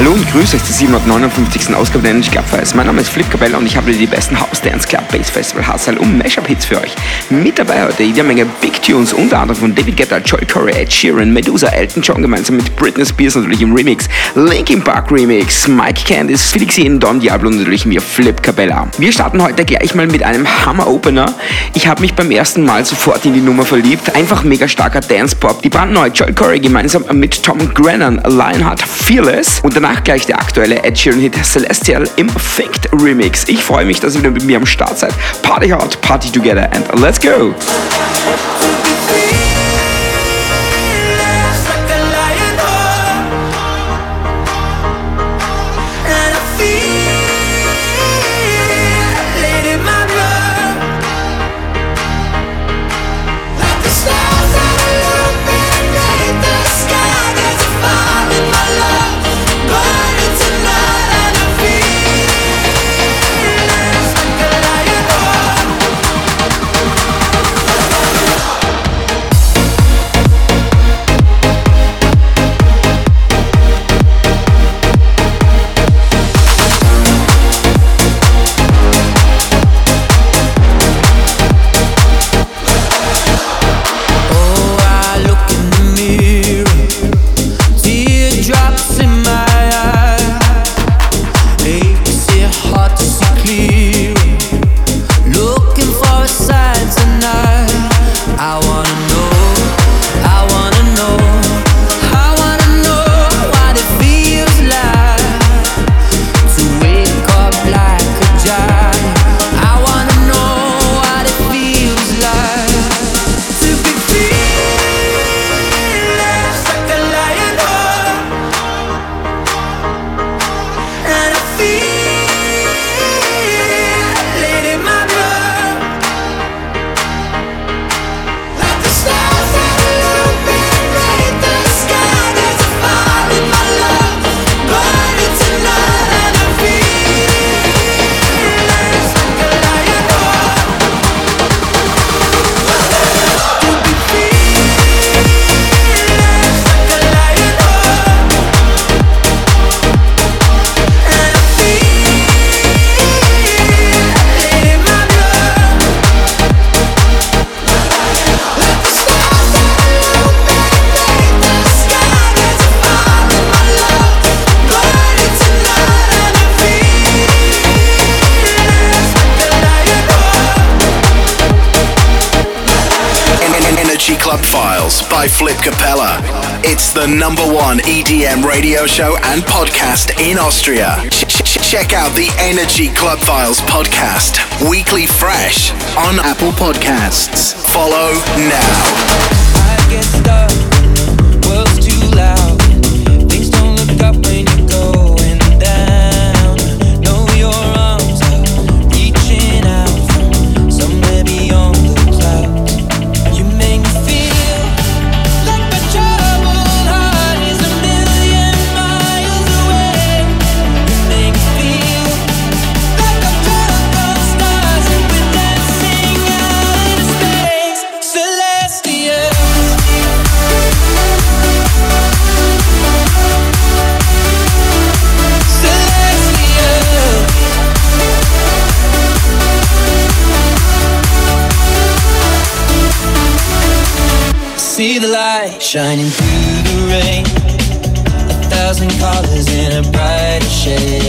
Hallo und grüße euch zur 759. Ausgabe der Energy Club Files. Mein Name ist Flip Cabella und ich habe die besten House Dance Club Bass Festival Hustle und Mashup Hits für euch. Mit dabei heute jede Menge Big Tunes, unter anderem von David Guetta, Joy Corey, Ed Sheeran, Medusa, Elton John gemeinsam mit Britney Spears natürlich im Remix, Linkin Park Remix, Mike Candice, Felix Jen, Don Diablo und natürlich mir Flip Cabella. Wir starten heute gleich mal mit einem Hammer Opener. Ich habe mich beim ersten Mal sofort in die Nummer verliebt. Einfach mega starker Dance Pop. Die brandneue Joy Corey gemeinsam mit Tom Grennan, Lionheart Fearless und danach gleich der aktuelle Ed Sheeran Hit Celestial im Faked Remix. Ich freue mich, dass ihr wieder mit mir am Start seid. Party hard, party together and let's go! Radio show and podcast in Austria. Ch- ch- check out the Energy Club Files podcast, weekly fresh on Apple Podcasts. Follow now. Shining through the rain. A thousand colors in a brighter shade.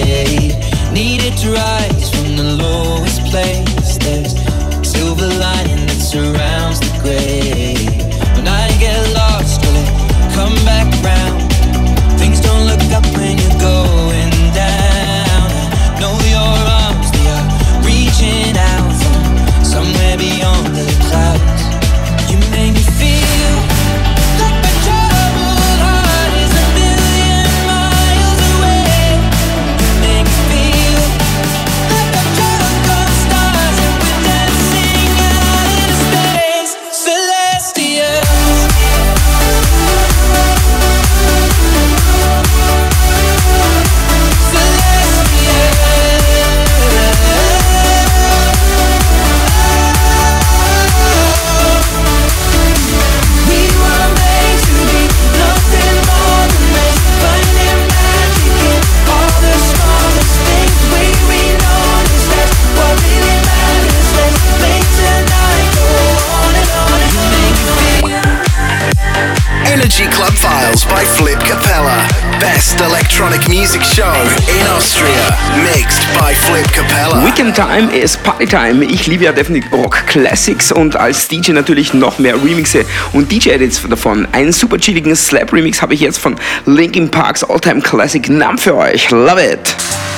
Music show in Austria. Mixed by Flip Capella. Weekend Time ist Party Time. Ich liebe ja definitiv Rock Classics und als DJ natürlich noch mehr Remixe und DJ-Edits davon. Einen super chilligen Slap-Remix habe ich jetzt von Linkin Parks Alltime Classic Numb für euch. Love it!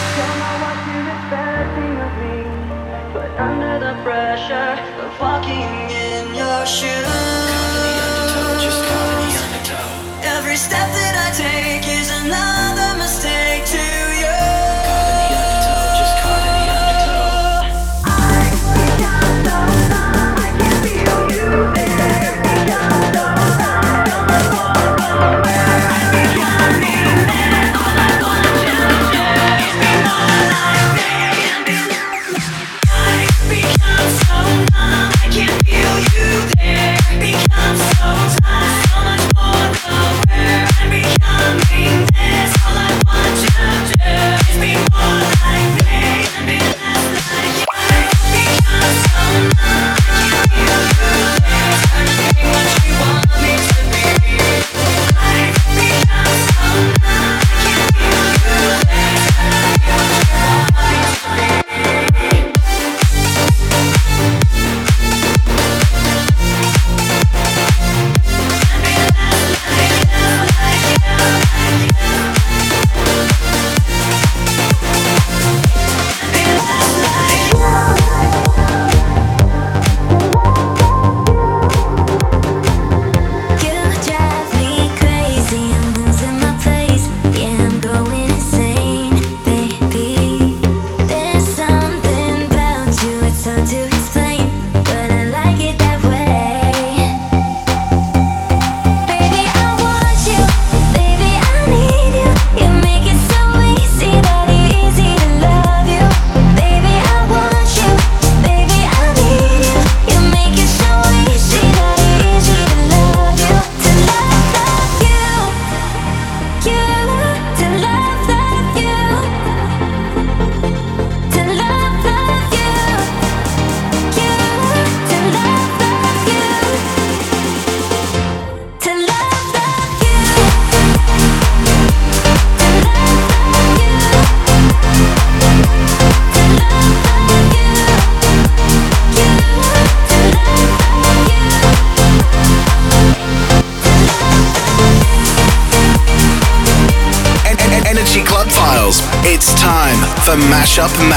Mashup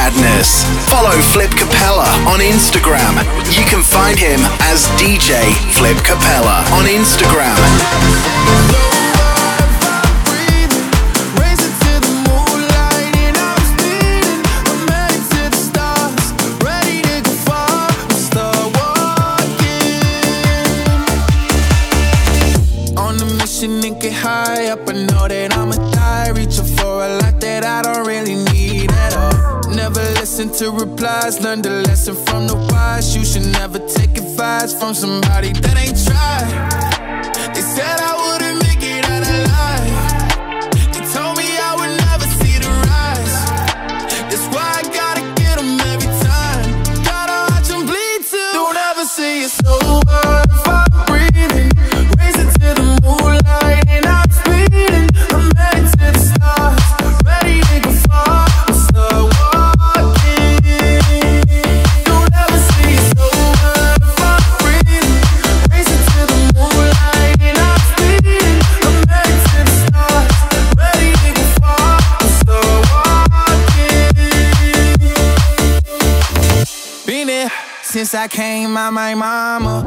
I came out my mama.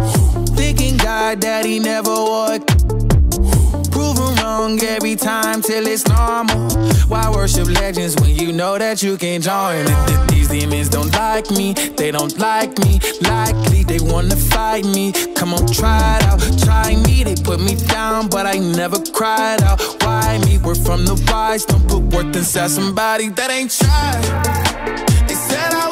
Thinking God daddy never would. Proven wrong every time till it's normal. Why worship legends when you know that you can't join? Th- th- These demons don't like me, they don't like me. Likely they wanna fight me. Come on, try it out, try me. They put me down, but I never cried out. Why me? We're from the wise, don't put worth inside somebody that ain't tried. They said I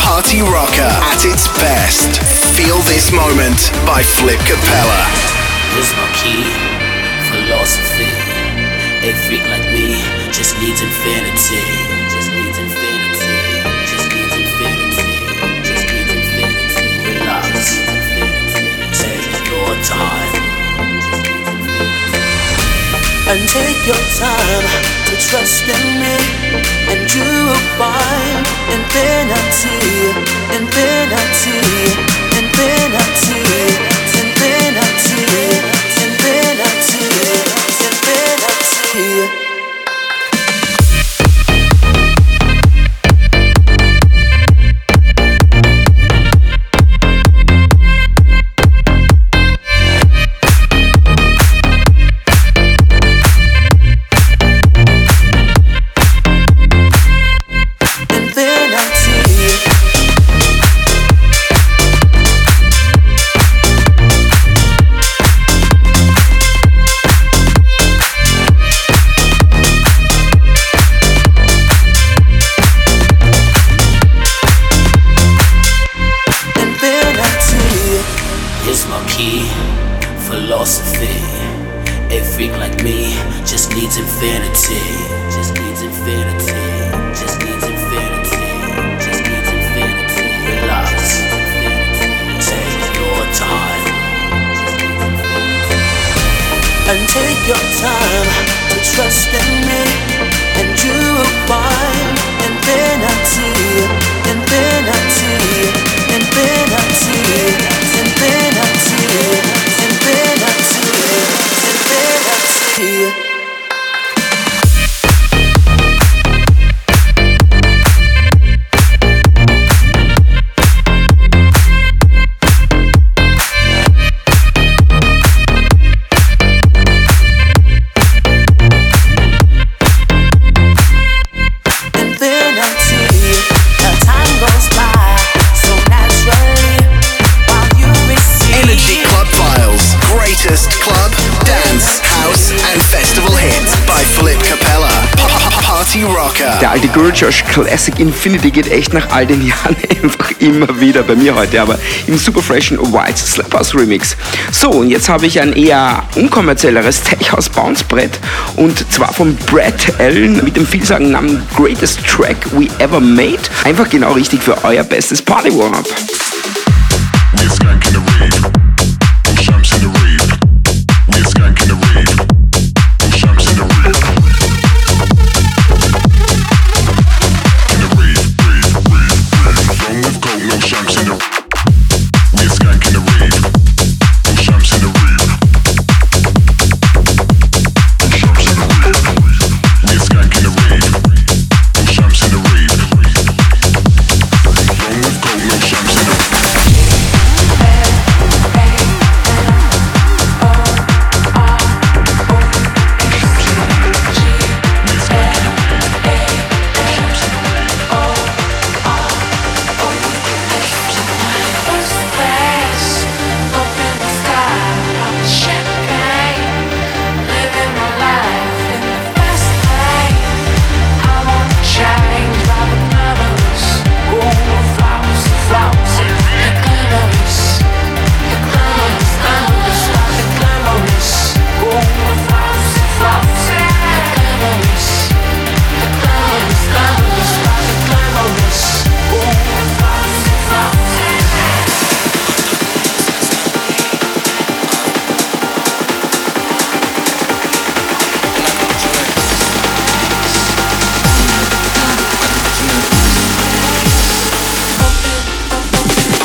Party rocker at its best. Feel this moment by Flip Capella. My key, philosophy. A freak like me just needs infinity. Just needs infinity. Just needs infinity. Just needs infinity. Relax. Take your time. And take your time to trust in me. And you will find infinity. Rocker. Der alte Girl Josh Classic Infinity geht echt nach all den Jahren einfach immer wieder bei mir heute, aber im super freshen White Slappers Remix. So, und jetzt habe ich ein eher unkommerzielleres Tech House Bounce Brett und zwar von Brad Allen mit dem vielsagenden Namen Greatest Track We Ever Made. Einfach genau richtig für euer bestes Party Warm-Up.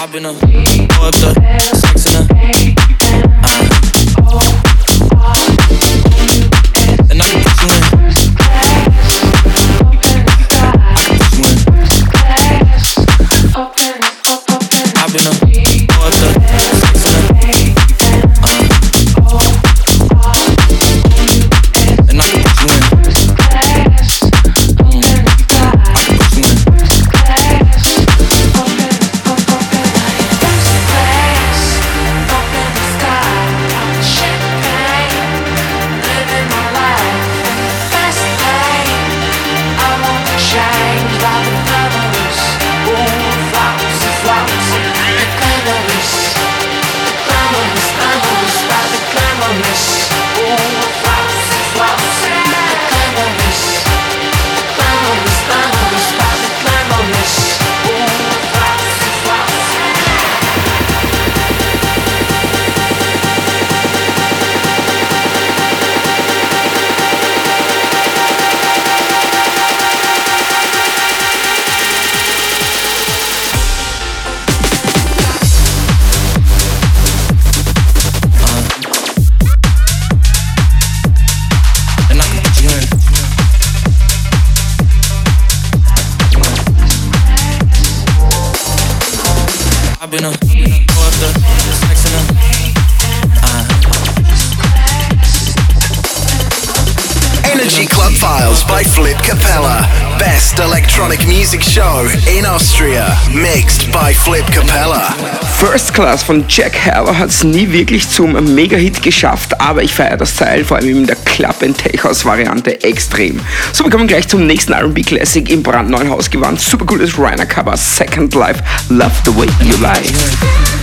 Bob in her, boy up the, sex in her. Mixed by Flip Capella. First Class von Jack Herber hat es nie wirklich zum Mega-Hit geschafft, aber ich feiere das Teil vor allem in der Club and Tech House Variante extrem. So, wir kommen gleich zum nächsten R&B Classic im brandneuen Hausgewand. Super cooles Rainer Cover Second Life Love the Way You Lie.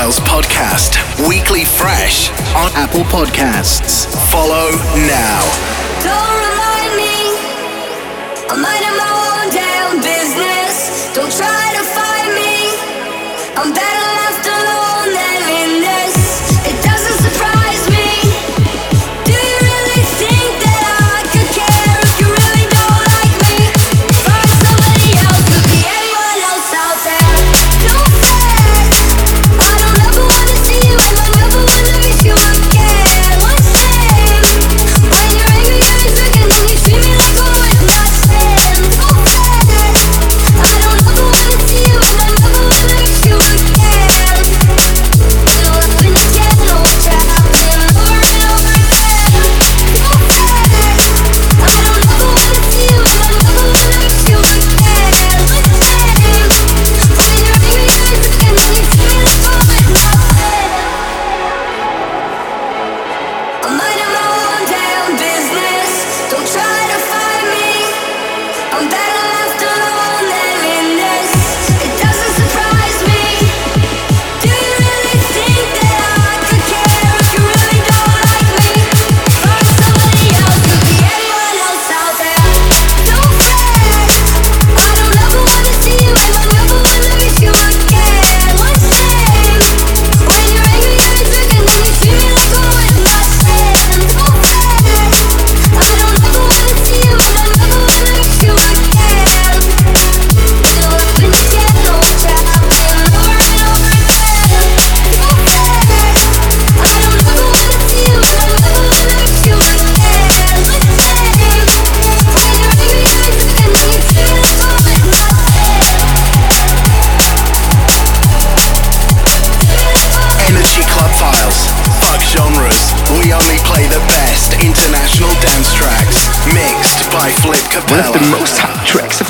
Styles podcast, weekly fresh on Apple Podcasts. Follow now.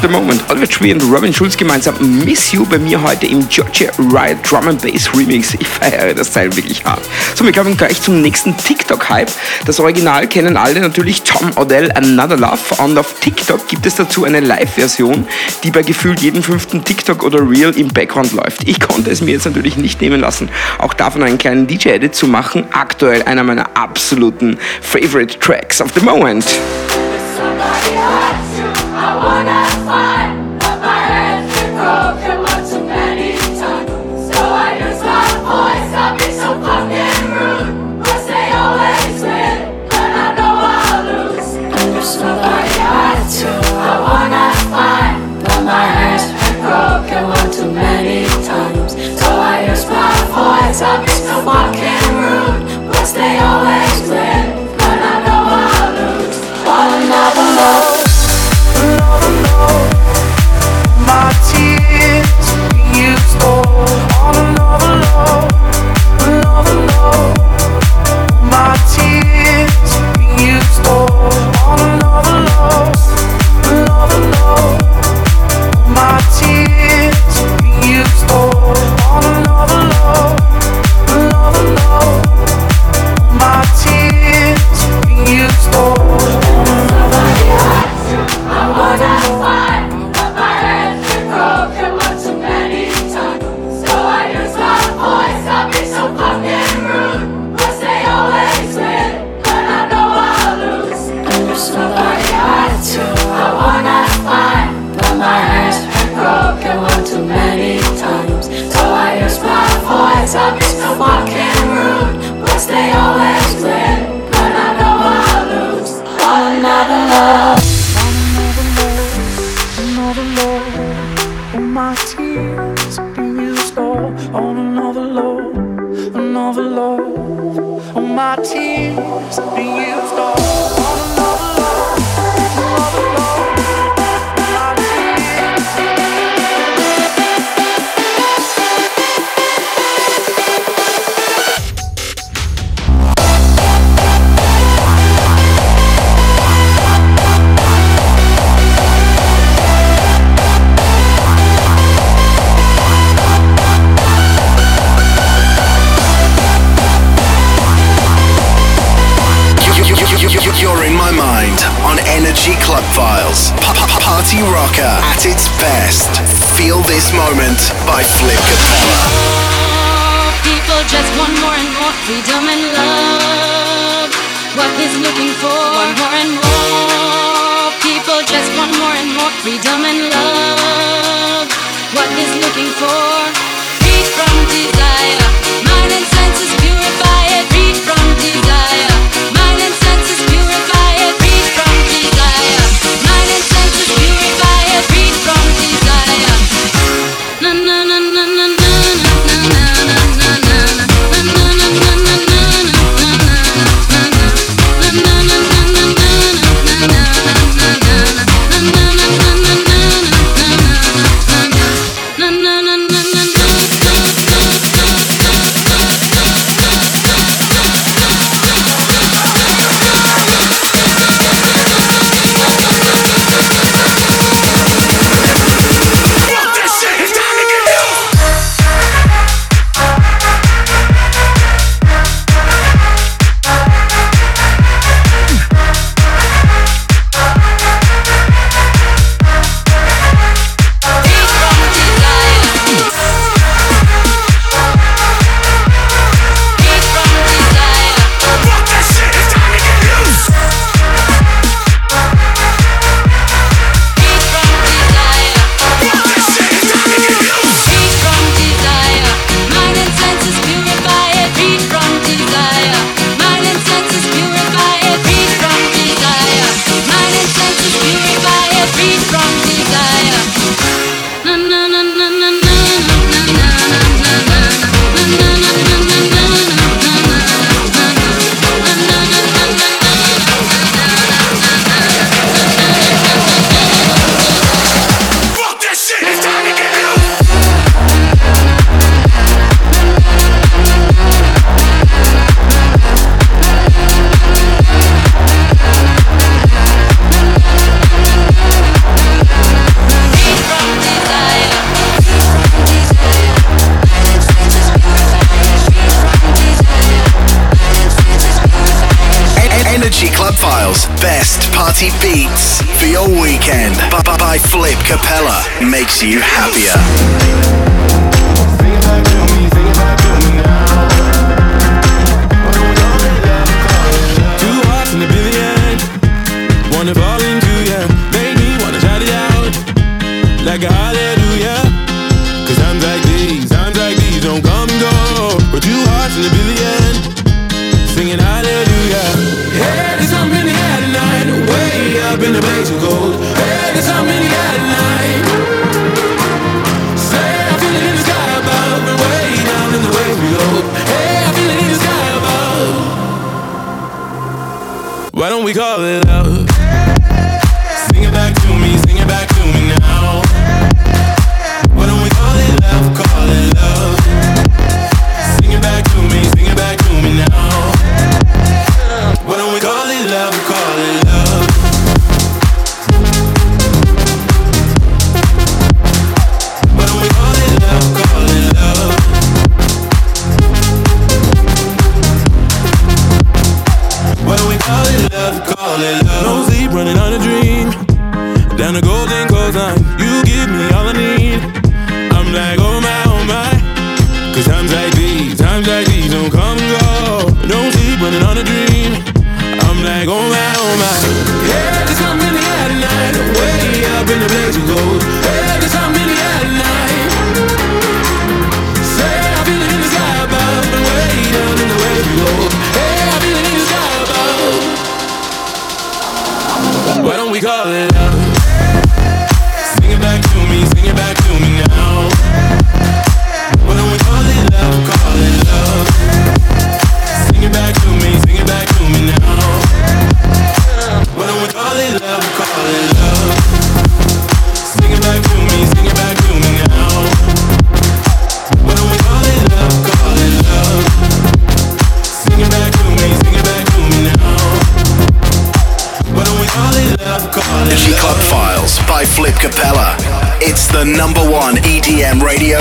the Moment. Oliver Tree und Robin Schulz gemeinsam Miss You bei mir heute im Georgia Riot Drum and Bass Remix. Ich feiere das Teil wirklich hart. So, wir kommen gleich zum nächsten TikTok-Hype. Das Original kennen alle natürlich Tom Odell Another Love und auf TikTok gibt es dazu eine Live-Version, die bei gefühlt jedem fünften TikTok oder Reel im Background läuft. Ich konnte es mir jetzt natürlich nicht nehmen lassen, auch davon einen kleinen DJ-Edit zu machen. Aktuell einer meiner absoluten Favorite Tracks of the Moment. I wanna Oh. Best party beats for your weekend Bye bye, Flip Capella makes you happier.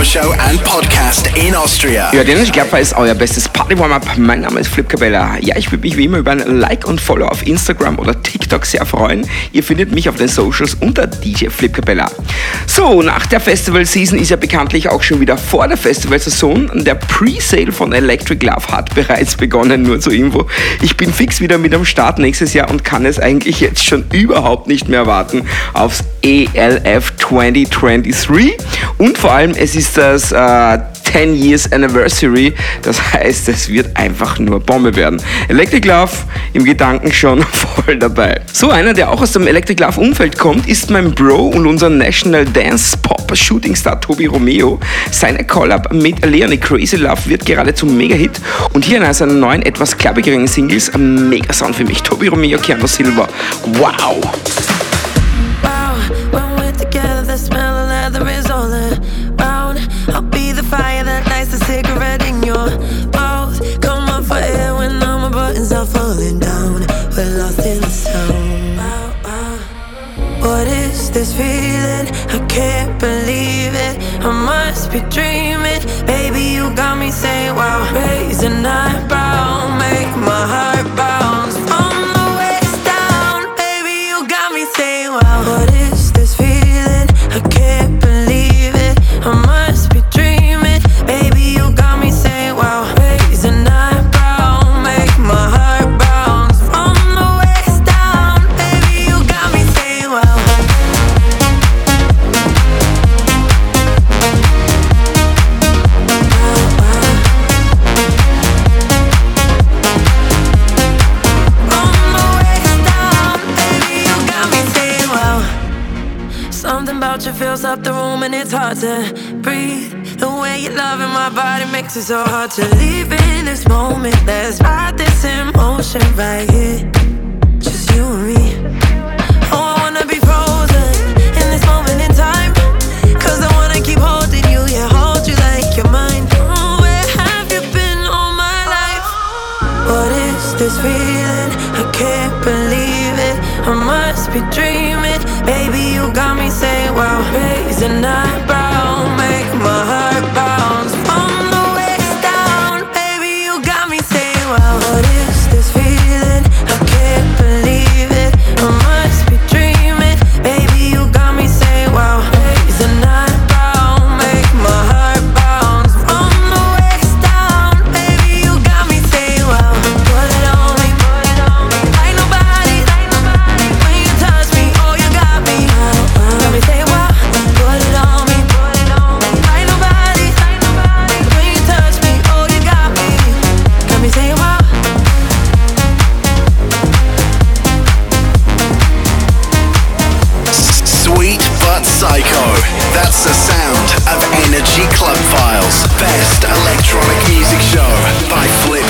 show and Austria. Ja, der Gapfer ist euer bestes Party-Warm-Up. Mein Name ist Flip Cabella. Ja, ich würde mich wie immer über ein Like und Follow auf Instagram oder TikTok sehr freuen. Ihr findet mich auf den Socials unter DJ Flip Cabella. So, nach der Festival-Season ist ja bekanntlich auch schon wieder vor der Festival-Saison. Der Pre-Sale von Electric Love hat bereits begonnen, nur zur Info. Ich bin fix wieder mit am Start nächstes Jahr und kann es eigentlich jetzt schon überhaupt nicht mehr warten aufs ELF 2023. Und vor allem, es ist das äh, 10 Years Anniversary. Das heißt, es wird einfach nur Bombe werden. Electric Love im Gedanken schon voll dabei. So einer, der auch aus dem Electric Love Umfeld kommt, ist mein Bro und unser National Dance Pop Shooting Star Tobi Romeo. Seine Collab mit Leonie Crazy Love wird gerade zum Mega-Hit und hier in einer seiner neuen, etwas klappigeren Singles, ein Mega-Sound für mich. Tobi Romeo, Keanu Silva. Wow! be dreaming. Baby, you got me saying, wow, raising eyebrows. It's so hard to leave in this moment. Let's ride this emotion right here. That's Psycho. That's the sound of Energy Club Files. Best electronic music show by Flip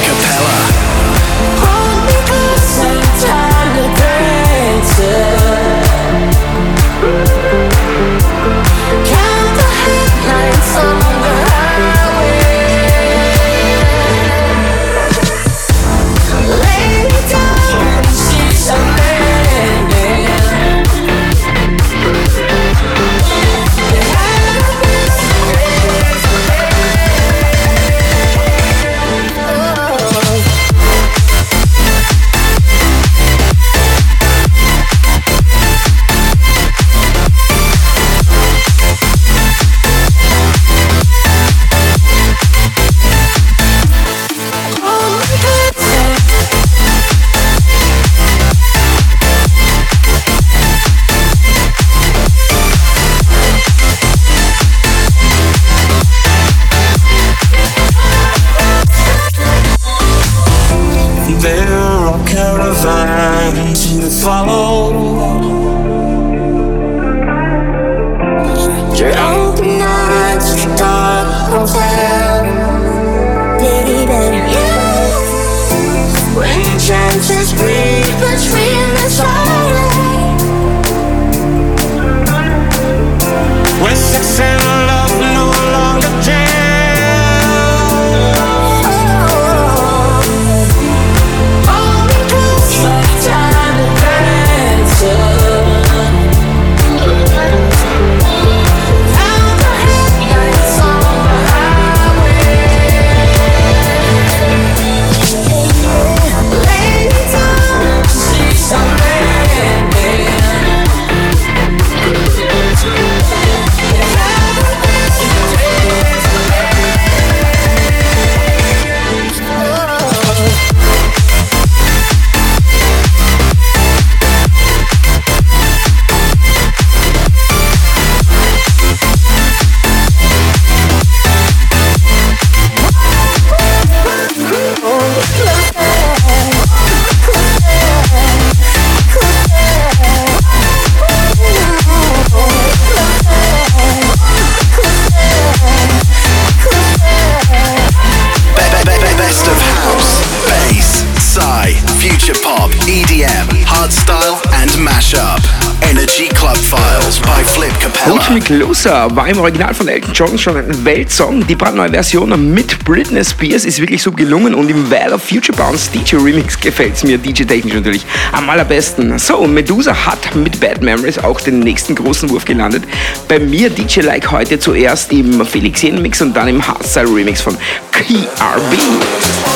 Closer war im Original von Elton John schon ein Weltsong. Die brandneue Version mit Britney Spears ist wirklich so gelungen und im Well of Future Bounce DJ Remix gefällt es mir DJ-technisch natürlich am allerbesten. So, Medusa hat mit Bad Memories auch den nächsten großen Wurf gelandet. Bei mir DJ Like heute zuerst im Felix Jen Mix und dann im Hardstyle Remix von KRB.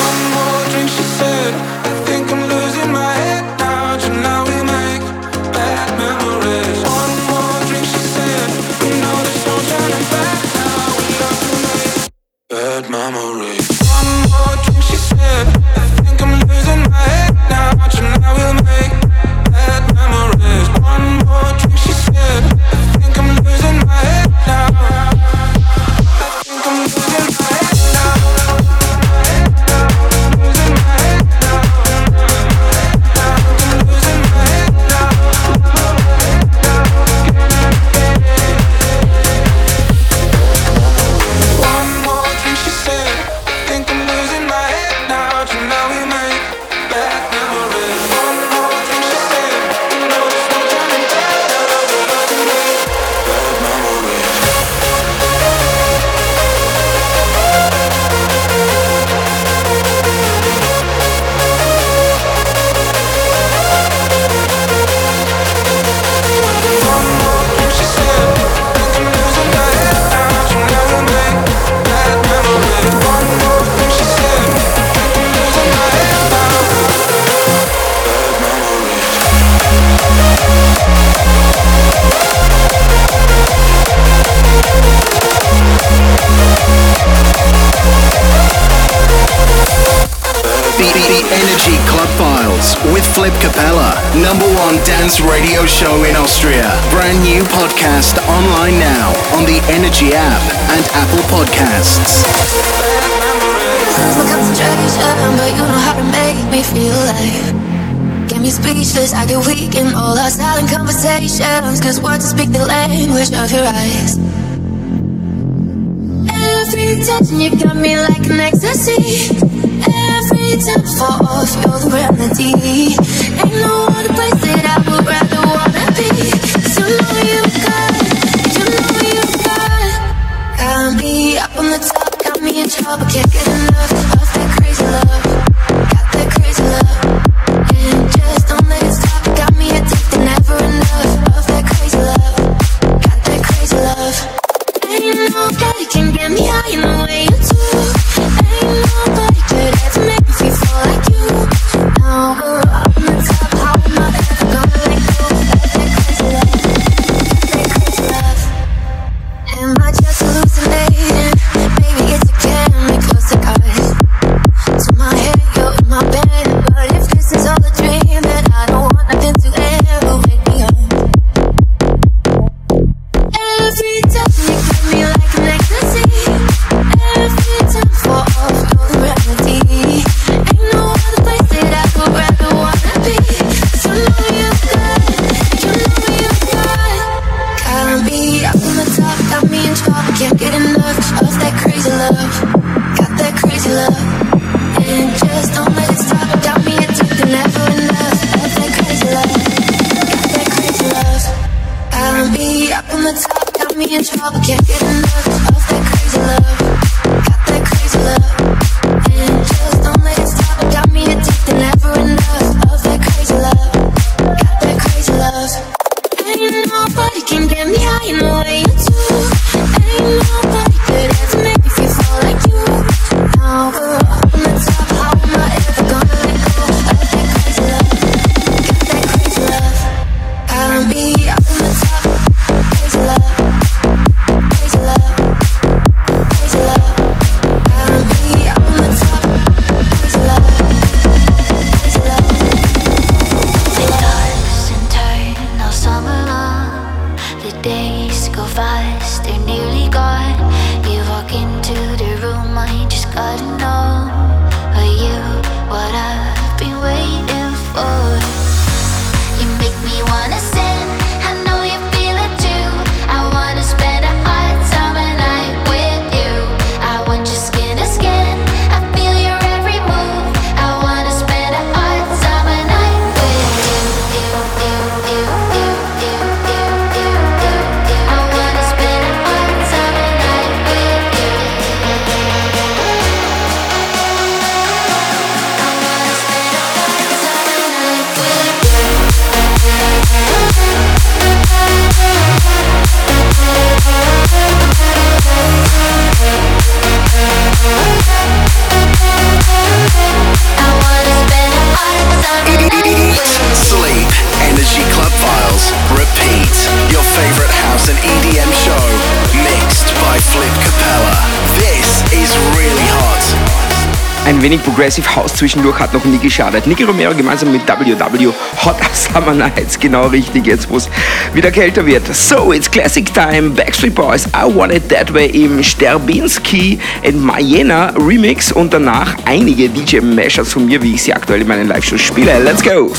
wenig Progressive House zwischendurch hat noch nie geschadet. Nicky Romero gemeinsam mit WW Hot Summer Nights, genau richtig, jetzt wo es wieder kälter wird. So, it's Classic Time, Backstreet Boys, I Want It That Way im Sterbinski in Mayena Remix und danach einige DJ-Mashers von mir, wie ich sie aktuell in meinen Live-Shows spiele. Let's go!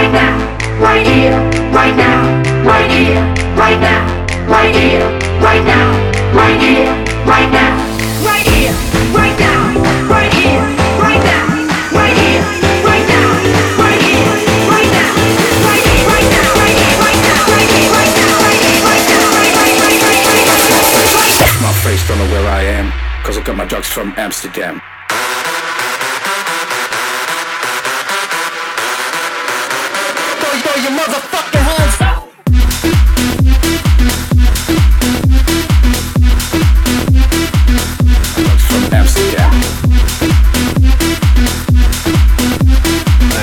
Right now, right here, right now, right here, right now, right here, right now, right here, right now, right here, right now, right here, right now, right here, right now, right here, right now, right here, right now, right here, right now, right here, right now, right here, right now, right, right, right, right, right, right, right, right. Off my face, don't know where I am. Cause I got my drugs from Amsterdam. Your motherfucking hands.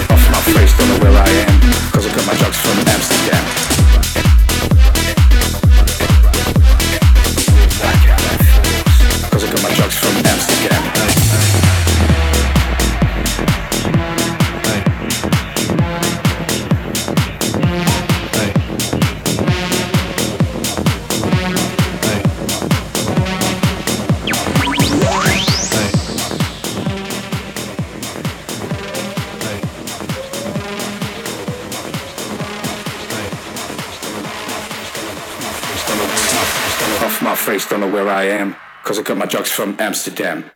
Off my face, don't know where I am. Cause I got my drugs from. From Amsterdam.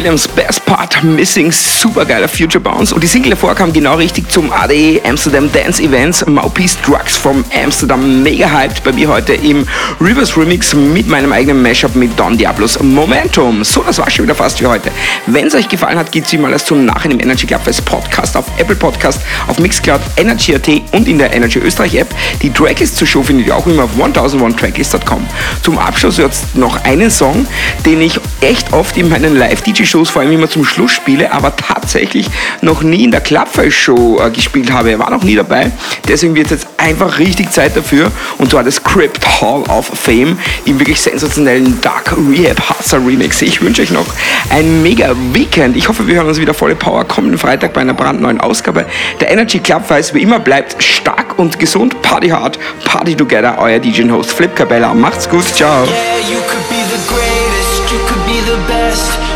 Williams Best Part Missing, supergeiler Future Bounce. Und die Single davor kam genau richtig zum ADE Amsterdam Dance Events. Maupe's Drugs from Amsterdam, mega hyped bei mir heute im Rivers Remix mit meinem eigenen Mashup mit Don Diablos Momentum. So, das war schon wieder fast für heute. Wenn es euch gefallen hat, gibt es immer alles zum Nachhinein im Energy Club Fest Podcast auf Apple Podcast, auf Mixcloud, Energy.at und in der Energy Österreich App. Die Tracklist zur Show findet ihr auch immer auf 1001tracklist.com. Zum Abschluss jetzt noch einen Song, den ich echt oft in meinen Live-DJ-Shows vor allem immer zum Schluss spiele, aber tatsächlich noch nie in der Clubfest-Show äh, gespielt habe. Er war noch nie dabei, deswegen wird jetzt einfach richtig Zeit dafür und zwar das Crypt Hall of Fame im wirklich sensationellen Dark Rehab Hustler Remix. Ich wünsche euch noch ein mega Weekend. Ich hoffe, wir hören uns wieder volle Power kommenden Freitag bei einer brandneuen Ausgabe. Der Energy Club weiß wie immer bleibt stark und gesund. Party hard, party together. Euer DJ-Host Flip Cabella. Macht's gut, ciao. Yeah,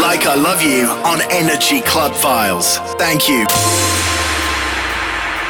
Like I Love You on Energy Club Files. Thank you.